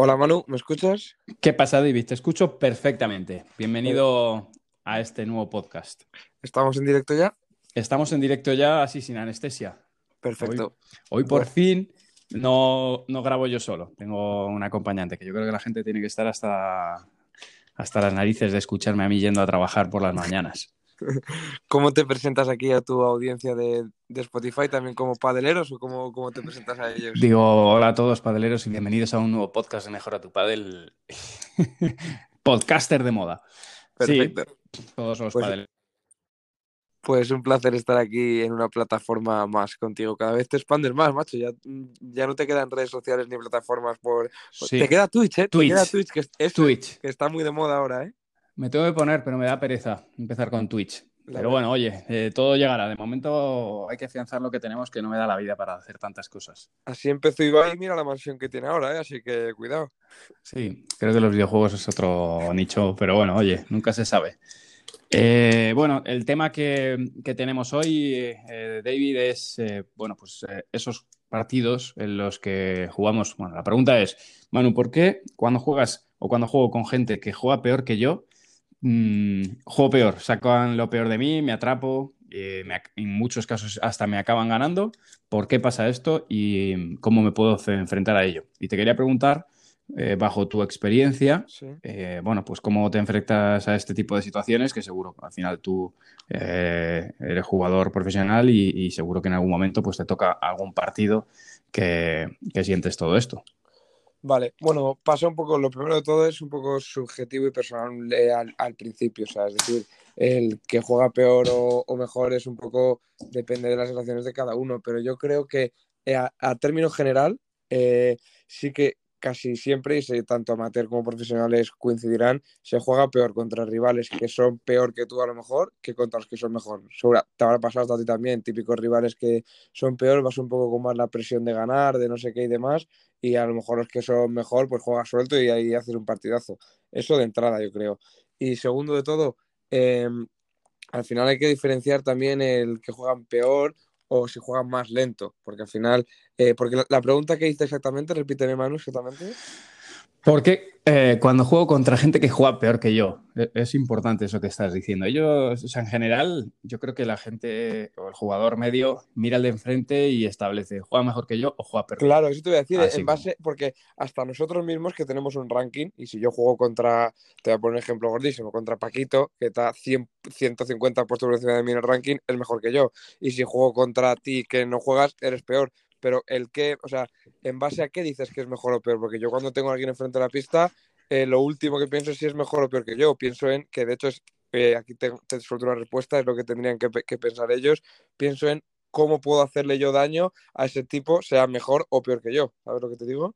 Hola Manu, ¿me escuchas? ¿Qué pasa, David? Te escucho perfectamente. Bienvenido a este nuevo podcast. ¿Estamos en directo ya? Estamos en directo ya, así sin anestesia. Perfecto. Hoy, por fin no, no grabo yo solo. Tengo un acompañante que yo creo que la gente tiene que estar hasta, hasta las narices de escucharme a mí yendo a trabajar por las mañanas. ¿Cómo te presentas aquí a tu audiencia de, Spotify? ¿También como padeleros o cómo, cómo, te presentas a ellos? Digo, hola a todos padeleros y bienvenidos a un nuevo podcast de Mejora tu Padel. Podcaster de moda. Perfecto. todos los pues, padeleros. Pues un placer estar aquí en una plataforma más contigo. Cada vez te expandes más, macho. Ya, ya no te quedan redes sociales ni plataformas por... Te queda Twitch, ¿eh? Twitch. Te queda Twitch, que es, Twitch. que está muy de moda ahora, ¿eh? Me tengo que poner, pero me da pereza empezar con Twitch. Pero bueno, oye, eh, todo llegará. De momento hay que afianzar lo que tenemos, que no me da la vida para hacer tantas cosas. Así empezó Ibai mira la mansión que tiene ahora, ¿eh? así que cuidado. Sí, creo que los videojuegos es otro nicho, pero bueno, oye, nunca se sabe. Eh, bueno, el tema que, tenemos hoy, eh, David, es, bueno, pues esos partidos en los que jugamos. Bueno, la pregunta es, Manu, ¿por qué cuando juegas o cuando juego con gente que juega peor que yo, Mm, juego peor, sacan lo peor de mí, me atrapo, eh, en muchos casos hasta me acaban ganando. ¿Por qué pasa esto y cómo me puedo enfrentar a ello? Y te quería preguntar, eh, bajo tu experiencia, eh, bueno, pues cómo te enfrentas a este tipo de situaciones, que seguro al final tú eres jugador profesional y, seguro que en algún momento pues te toca algún partido que sientes todo esto. Vale, bueno, pasa un poco, lo primero de todo es un poco subjetivo y personal eh, al, principio, o sea, es decir, el que juega peor o, mejor es un poco, depende de las relaciones de cada uno, pero yo creo que eh, a, término general, eh, sí que casi siempre, y tanto amateur como profesionales coincidirán, se juega peor contra rivales que son peor que tú a lo mejor que contra los que son mejor. Segura, te habrá pasado a ti también, típicos rivales que son peor, vas un poco con más la presión de ganar, de no sé qué y demás, y a lo mejor los que son mejor, pues juegas suelto y ahí haces un partidazo. Eso de entrada, yo creo. Y segundo de todo, em, al final hay que diferenciar también el que juegan peor o si juegan más lento, porque al final, eh, porque la, pregunta que hice exactamente, repíteme Manu exactamente. Porque eh, cuando juego contra gente que juega peor que yo, e, es importante eso que estás diciendo. Ellos, o sea, en general, yo creo que la gente o el jugador medio mira al de enfrente y establece, ¿juega mejor que yo o juega peor? Claro, eso te voy a decir, en base, porque hasta nosotros mismos que tenemos un ranking, y si yo juego contra, te voy a poner un ejemplo gordísimo, contra Paquito, que está 100, 150 puestos por encima de mí en el ranking, es mejor que yo. Y si juego contra ti que no juegas, eres peor pero el que, o sea, ¿en base a qué dices que es mejor o peor? Porque yo cuando tengo a alguien enfrente de la pista, eh, lo último que pienso es si es mejor o peor que yo. Pienso en, que de hecho es, eh, aquí te, te suelto una respuesta, es lo que tendrían que, pensar ellos. Pienso en cómo puedo hacerle yo daño a ese tipo, sea mejor o peor que yo. ¿Sabes lo que te digo?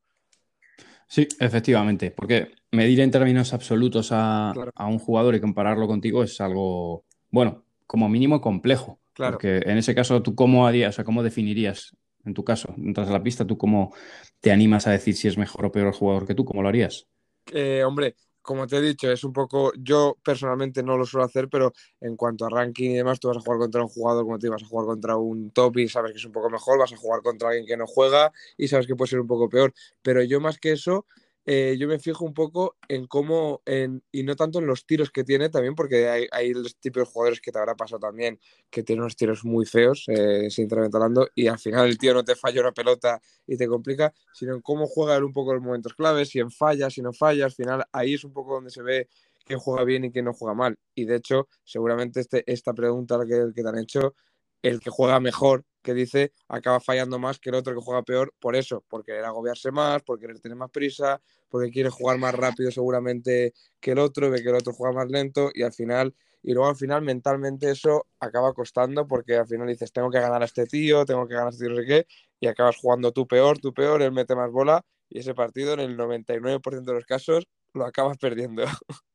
Sí, efectivamente, porque medir en términos absolutos a, un jugador y compararlo contigo es algo, bueno, como mínimo complejo. Claro. Porque en ese caso, ¿tú cómo harías, o sea, cómo definirías en tu caso, entras a la pista, ¿tú cómo te animas a decir si es mejor o peor el jugador que tú? ¿Cómo lo harías? Eh, hombre, como te he dicho, es un poco, yo personalmente no lo suelo hacer, pero en cuanto a ranking y demás, tú vas a jugar contra un jugador como te vas a jugar contra un top y sabes que es un poco mejor, vas a jugar contra alguien que no juega y sabes que puede ser un poco peor. Pero yo más que eso, eh, yo me fijo un poco en cómo, en, y no tanto en los tiros que tiene también, porque hay, hay los tipos de jugadores que te habrá pasado también, que tienen unos tiros muy feos, eh, sinceramente hablando, y al final el tío no te falla una pelota y te complica, sino en cómo juega él un poco los momentos claves, si en falla, si no falla, al final ahí es un poco donde se ve quién juega bien y quién no juega mal. Y de hecho, seguramente este, esta pregunta que te han hecho el que juega mejor, que dice, acaba fallando más que el otro que juega peor por eso, por querer agobiarse más, por querer tener más prisa, porque quiere jugar más rápido seguramente que el otro, ve que el otro juega más lento y al final, y luego al final mentalmente eso acaba costando porque al final dices, tengo que ganar a este tío, tengo que ganar a este tío, no sé qué, y acabas jugando tú peor, tú peor, él mete más bola y ese partido en el 99% de los casos lo acabas perdiendo.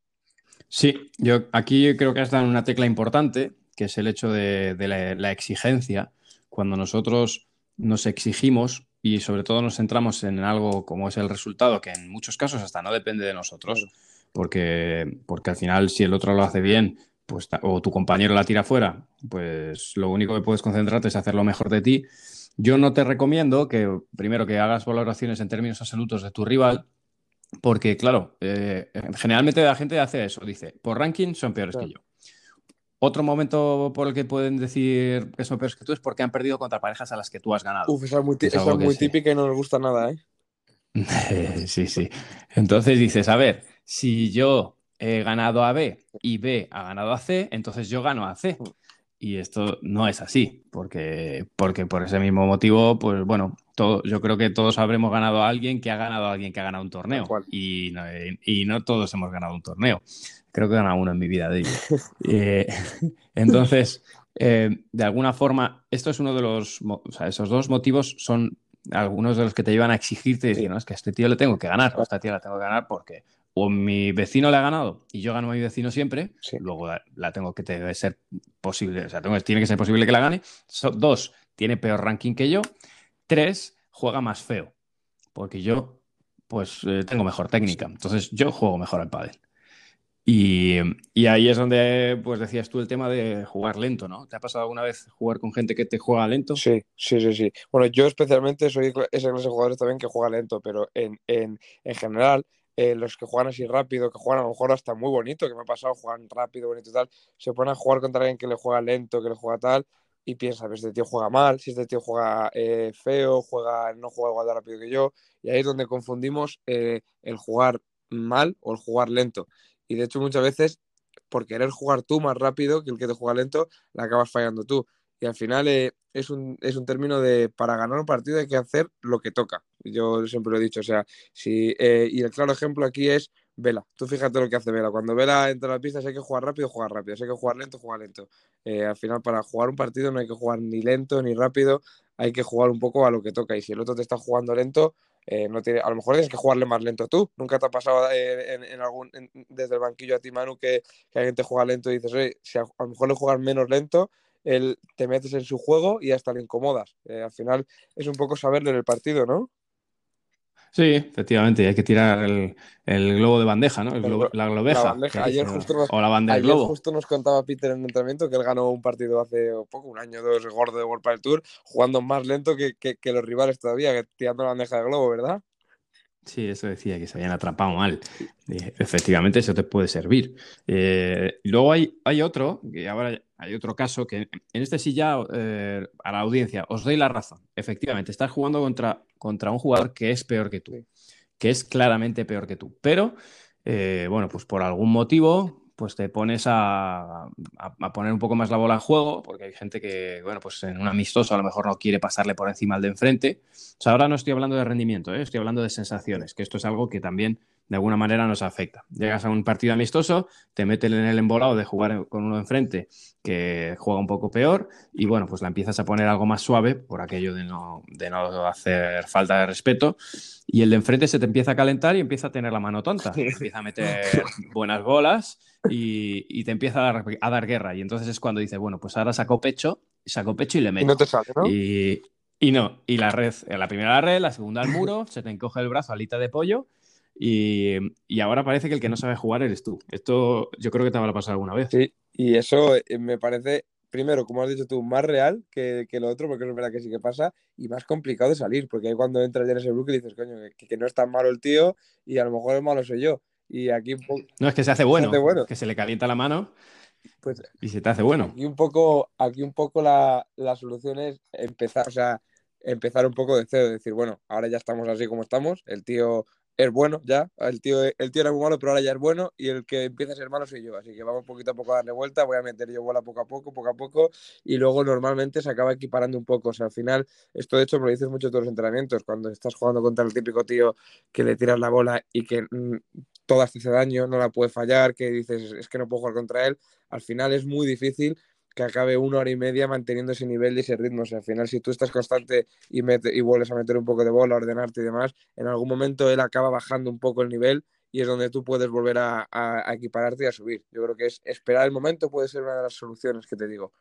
Sí, yo aquí creo que has dado una tecla importante que es el hecho de, la, exigencia. Cuando nosotros nos exigimos y sobre todo nos centramos en algo como es el resultado, que en muchos casos hasta no depende de nosotros, porque, porque al final si el otro lo hace bien pues, o tu compañero la tira fuera, pues lo único que puedes concentrarte es hacer lo mejor de ti. Yo no te recomiendo que primero que hagas valoraciones en términos absolutos de tu rival, porque, claro, eh, generalmente la gente hace eso, dice, por ranking son peores que yo. Otro momento por el que pueden decir que son peores que tú es porque han perdido contra parejas a las que tú has ganado. Uf, esa es muy, típica y no nos gusta nada, ¿eh? sí, sí. Entonces dices, a ver, si yo he ganado a B y B ha ganado a C, entonces yo gano a C. Y esto no es así, porque, porque por ese mismo motivo, pues bueno, todo, yo creo que todos habremos ganado a alguien que ha ganado a alguien que ha ganado un torneo. Y no, y no todos hemos ganado un torneo. Creo que he ganado uno en mi vida de eh, entonces, eh, de alguna forma, esto es uno de los, o sea, esos dos motivos son algunos de los que te llevan a exigirte y decir, no, es que a este tío le tengo que ganar, o a esta tía la tengo que ganar porque o mi vecino le ha ganado y yo gano a mi vecino siempre, luego la, tengo que debe ser posible, o sea, tiene que ser posible que la gane. dos, tiene peor ranking que yo. Tres, juega más feo, porque yo, pues, eh, tengo mejor técnica. Entonces, yo juego mejor al pádel. Y, ahí es donde, pues, decías tú el tema de jugar lento, ¿no? ¿Te ha pasado alguna vez jugar con gente que te juega lento? Sí, sí, sí, sí. Bueno, yo especialmente soy ese clase de jugadores también que juega lento, pero en, en, en general eh, los que juegan así rápido, que juegan a lo mejor hasta muy bonito, que me ha pasado, juegan rápido, bonito y tal, se ponen a jugar contra alguien que le juega lento, que le juega tal, y piensa, este tío juega mal, si este tío juega eh, feo, juega, no juega igual de rápido que yo, y ahí es donde confundimos eh, el jugar mal o el jugar lento. Y de hecho muchas veces, por querer jugar tú más rápido que el que te juega lento, la acabas fallando tú y al final eh, es, un, es un término de para ganar un partido hay que hacer lo que toca. Yo siempre lo he dicho, o sea, si, eh, y el claro ejemplo aquí es Vela. Tú fíjate lo que hace Vela. Cuando Vela entra a la pista, si hay que jugar rápido, jugar rápido. Si hay que jugar lento, jugar lento. Eh, al final, para jugar un partido no hay que jugar ni lento ni rápido, hay que jugar un poco a lo que toca. Y si el otro te está jugando lento, no tiene, a lo mejor tienes que jugarle más lento tú. Nunca te ha pasado en, algún, desde el banquillo a ti, Manu, que, alguien te juega lento y dices, oye, si a, lo mejor le juegas menos lento, él te metes en su juego y hasta le incomodas. Eh, al final es un poco saberle en el partido, ¿no? Sí, efectivamente, hay que tirar el, globo de bandeja, ¿no? la globeja. Ayer, justo nos, o la ayer justo nos contaba Peter en el entrenamiento que él ganó un partido hace poco, un año o dos, gordo de World Padel Tour, jugando más lento que, que, los rivales todavía, tirando la bandeja de globo, ¿verdad? Sí, eso decía, que se habían atrapado mal. efectivamente, eso te puede servir. Eh, luego hay, hay otro, que ahora hay otro caso, que en este sí ya eh, a la audiencia os doy la razón. Efectivamente, estás jugando contra, contra un jugador que es peor que tú, que es claramente peor que tú. Pero, eh, bueno, pues por algún motivo, pues te pones a, poner un poco más la bola en juego, porque hay gente que, bueno, pues en un amistoso a lo mejor no quiere pasarle por encima al de enfrente. O sea, ahora no estoy hablando de rendimiento, ¿eh? estoy hablando de sensaciones, que esto es algo que también de alguna manera nos afecta. Llegas a un partido amistoso, te meten en el embolado de jugar con uno enfrente que juega un poco peor y bueno, pues la empiezas a poner algo más suave por aquello de no, de no hacer falta de respeto y el de enfrente se te empieza a calentar y empieza a tener la mano tonta, empieza a meter buenas bolas y, te empieza a dar, guerra y entonces es cuando dices, bueno, pues ahora saco pecho, saco pecho y le meto. Y no te sale, ¿no? Y, y no, y la red, la primera la red, la segunda al muro, se te encoge el brazo, alita de pollo y, ahora parece que el que no sabe jugar eres tú. Esto yo creo que te va a pasar alguna vez. Sí, y eso eh, me parece, primero, como has dicho tú, más real que, que lo otro, porque es verdad que sí que pasa, y más complicado de salir, porque ahí cuando entras en ese bloque dices, coño, que, no es tan malo el tío y a lo mejor el malo soy yo. Y aquí No, es que se hace bueno, se hace bueno. que se le calienta la mano pues, y se te hace bueno. Aquí un poco, aquí un poco la, la solución es empezar, o sea, empezar un poco de cero, decir, bueno, ahora ya estamos así como estamos, el tío es bueno ya. El tío, el tío era muy malo, pero ahora ya es bueno. Y el que empieza a ser malo soy yo. Así que vamos poquito a poco a darle vuelta. Voy a meter yo bola poco a poco, poco a poco. Y luego normalmente se acaba equiparando un poco. O sea, al final, esto de hecho me lo dices mucho en todos los entrenamientos. Cuando estás jugando contra el típico tío que le tiras la bola y que mm, todas te hace daño, no la puede fallar, que dices es que no puedo jugar contra él. Al final es muy difícil que acabe una hora y media manteniendo ese nivel y ese ritmo. O sea, al final, si tú estás constante y, y vuelves a meter un poco de bola, ordenarte y demás, en algún momento él acaba bajando un poco el nivel y es donde tú puedes volver a, equipararte y a subir. Yo creo que es esperar el momento puede ser una de las soluciones que te digo.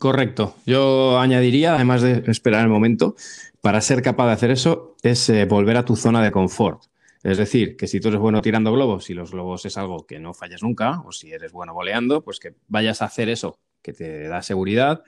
Correcto. Yo añadiría, además de esperar el momento, para ser capaz de hacer eso, es eh, volver a tu zona de confort. Es decir, que si tú eres bueno tirando globos y los globos es algo que no fallas nunca, o si eres bueno voleando, pues que vayas a hacer eso que te da seguridad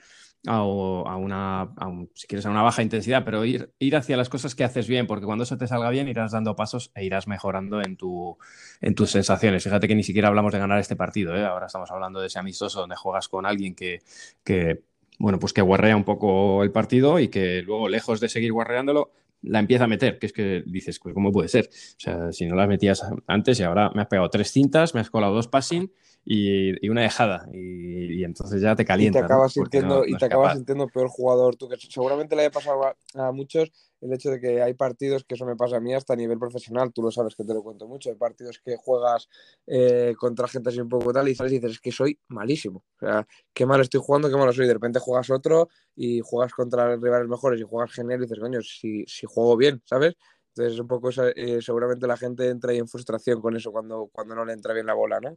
a, una, si quieres, a una baja intensidad, pero ir, ir hacia las cosas que haces bien, porque cuando eso te salga bien irás dando pasos e irás mejorando en, tu, en tus sensaciones. Fíjate que ni siquiera hablamos de ganar este partido, ¿eh? ahora estamos hablando de ese amistoso donde juegas con alguien que, que bueno, pues que guarrea un poco el partido y que luego, lejos de seguir guarreándolo, la empieza a meter, que es que dices, pues, ¿cómo puede ser? O sea, si no las metías antes y ahora me has pegado tres cintas, me has colado dos passing y, una dejada. Y, entonces ya te calienta. Y te acabas, sintiendo, y te acabas sintiendo peor jugador. Tú, que seguramente le haya pasado a, muchos el hecho de que hay partidos, que eso me pasa a mí hasta a nivel profesional, tú lo sabes que te lo cuento mucho, hay partidos que juegas eh, contra gente así un poco tal y sales y dices, es que soy malísimo. O sea, qué mal estoy jugando, qué malo soy. De repente juegas otro y juegas contra rivales mejores y juegas genial y dices, coño, si, si juego bien, ¿sabes? Entonces, un poco eh, seguramente la gente entra ahí en frustración con eso cuando, cuando no le entra bien la bola, ¿no?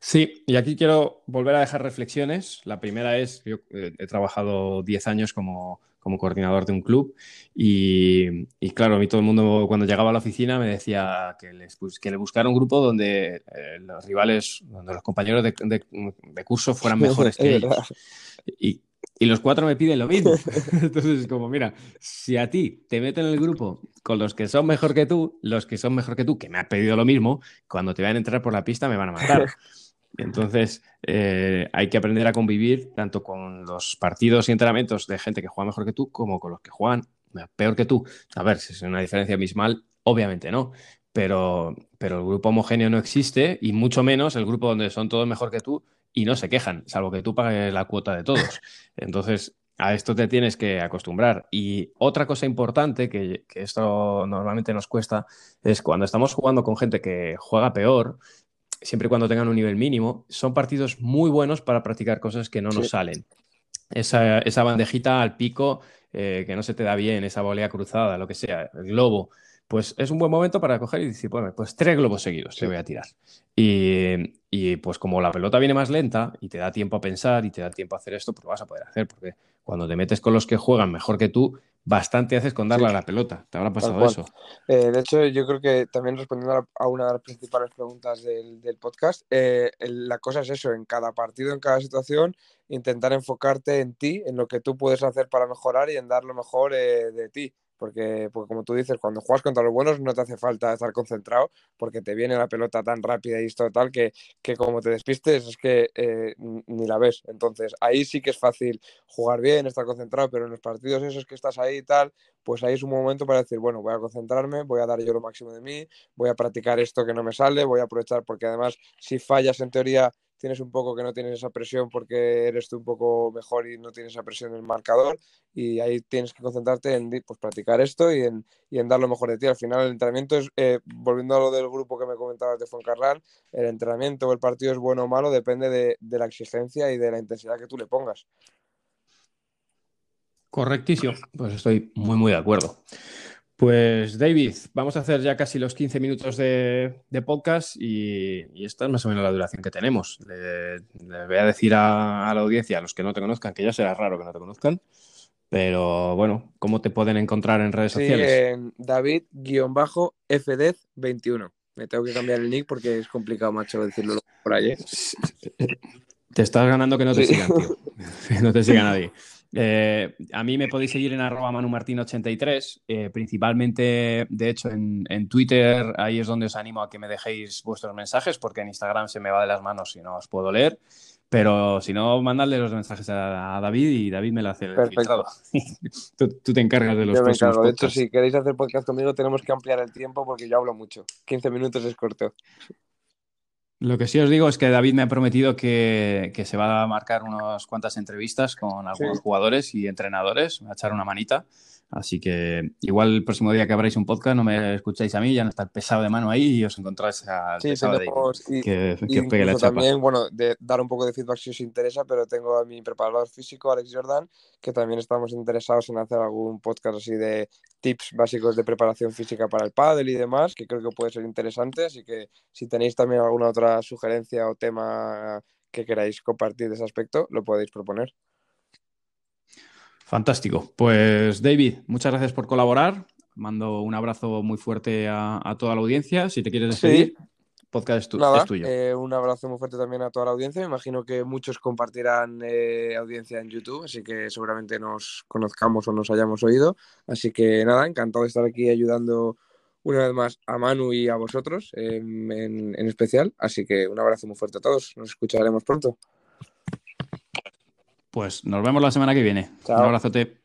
Sí, y aquí quiero volver a dejar reflexiones. La primera es, yo eh, he trabajado 10 años como, coordinador de un club y, claro, a mí todo el mundo cuando llegaba a la oficina me decía que, les, que le buscara un grupo donde eh, los rivales, donde los compañeros de, curso fueran mejores que ellos. Y, y los cuatro me piden lo mismo. Entonces, como, mira, si a ti te meten en el grupo con los que son mejor que tú, los que son mejor que tú, que me han pedido lo mismo, cuando te vayan a entrar por la pista me van a matar. Entonces, eh, hay que aprender a convivir tanto con los partidos y entrenamientos de gente que juega mejor que tú como con los que juegan peor que tú. A ver, si es una diferencia abismal, obviamente no. Pero, pero el grupo homogéneo no existe y mucho menos el grupo donde son todos mejor que tú y no se quejan, salvo que tú pagues la cuota de todos. Entonces, a esto te tienes que acostumbrar. Y otra cosa importante que, que, esto normalmente nos cuesta es cuando estamos jugando con gente que juega peor, siempre y cuando tengan un nivel mínimo, son partidos muy buenos para practicar cosas que no nos salen. Esa, bandejita al pico eh, que no se te da bien, esa volea cruzada, lo que sea, el globo, pues es un buen momento para coger y decir, bueno, pues tres globos seguidos te voy a tirar. Y, y, pues como la pelota viene más lenta y te da tiempo a pensar y te da tiempo a hacer esto, pues lo vas a poder hacer, porque cuando te metes con los que juegan mejor que tú, bastante haces con darle a la pelota. ¿Te habrá pasado eso? Eh, de hecho, yo creo que también respondiendo a una de las principales preguntas del, podcast, eh, la cosa es eso, en cada partido, en cada situación, intentar enfocarte en ti, en lo que tú puedes hacer para mejorar y en dar lo mejor eh, de ti porque, como tú dices, cuando juegas contra los buenos no te hace falta estar concentrado porque te viene la pelota tan rápida y esto tal que, que como te despistes es que eh, ni la ves. Entonces ahí sí que es fácil jugar bien, estar concentrado, pero en los partidos esos que estás ahí y tal, pues ahí es un momento para decir, bueno, voy a concentrarme, voy a dar yo lo máximo de mí, voy a practicar esto que no me sale, voy a aprovechar porque además si fallas en teoría tienes un poco que no tienes esa presión porque eres tú un poco mejor y no tienes esa presión en el marcador y ahí tienes que concentrarte en pues, practicar esto y en, y en dar lo mejor de ti. Al final el entrenamiento es, eh, volviendo a lo del grupo que me comentabas de Fuencarral, el entrenamiento o el partido es bueno o malo, depende de, de la exigencia y de la intensidad que tú le pongas. Correctísimo, pues estoy muy, muy de acuerdo. Pues David, vamos a hacer ya casi los 15 minutos de, podcast y, esta es más o menos la duración que tenemos. Le, voy a decir a, la audiencia, a los que no te conozcan, que ya será raro que no te conozcan, pero bueno, ¿cómo te pueden encontrar en redes sociales? En David-FDEZ21. Me tengo que cambiar el nick porque es complicado, macho, decirlo por ahí. ¿eh? Te estás ganando que no te sigan, tío. no te siga nadie. Eh, a mí me podéis seguir en arroba manumartin83, eh, principalmente, de hecho, en, Twitter, ahí es donde os animo a que me dejéis vuestros mensajes, porque en Instagram se me va de las manos y no os puedo leer. Pero si no, mandadle los mensajes a, David y David me lo hace el Perfecto. tú, te encargas de los yo me encargo. De hecho, si queréis hacer podcast conmigo, tenemos que ampliar el tiempo porque yo hablo mucho. 15 minutos es corto. Lo que sí os digo es que David me ha prometido que, se va a marcar unas cuantas entrevistas con algunos jugadores y entrenadores, me va a echar una manita. Así que igual el próximo día que abráis un podcast no me escucháis a mí, ya no está pesado de mano ahí y os encontráis a sí, que, os pegue la chapa. También, bueno, de dar un poco de feedback si os interesa, pero tengo a mi preparador físico, Alex Jordan, que también estamos interesados en hacer algún podcast así de tips básicos de preparación física para el pádel y demás, que creo que puede ser interesante, así que si tenéis también alguna otra sugerencia o tema que queráis compartir de ese aspecto, lo podéis proponer. Fantástico. Pues David, muchas gracias por colaborar. Mando un abrazo muy fuerte a, toda la audiencia. Si te quieres despedir. podcast es, tuyo. Eh, un abrazo muy fuerte también a toda la audiencia. Me imagino que muchos compartirán eh, audiencia en YouTube, así que seguramente nos conozcamos o nos hayamos oído. Así que nada, encantado de estar aquí ayudando una vez más a Manu y a vosotros em, en, especial. Así que un abrazo muy fuerte a todos. Nos escucharemos pronto. Pues nos vemos la semana que viene. Un abrazote.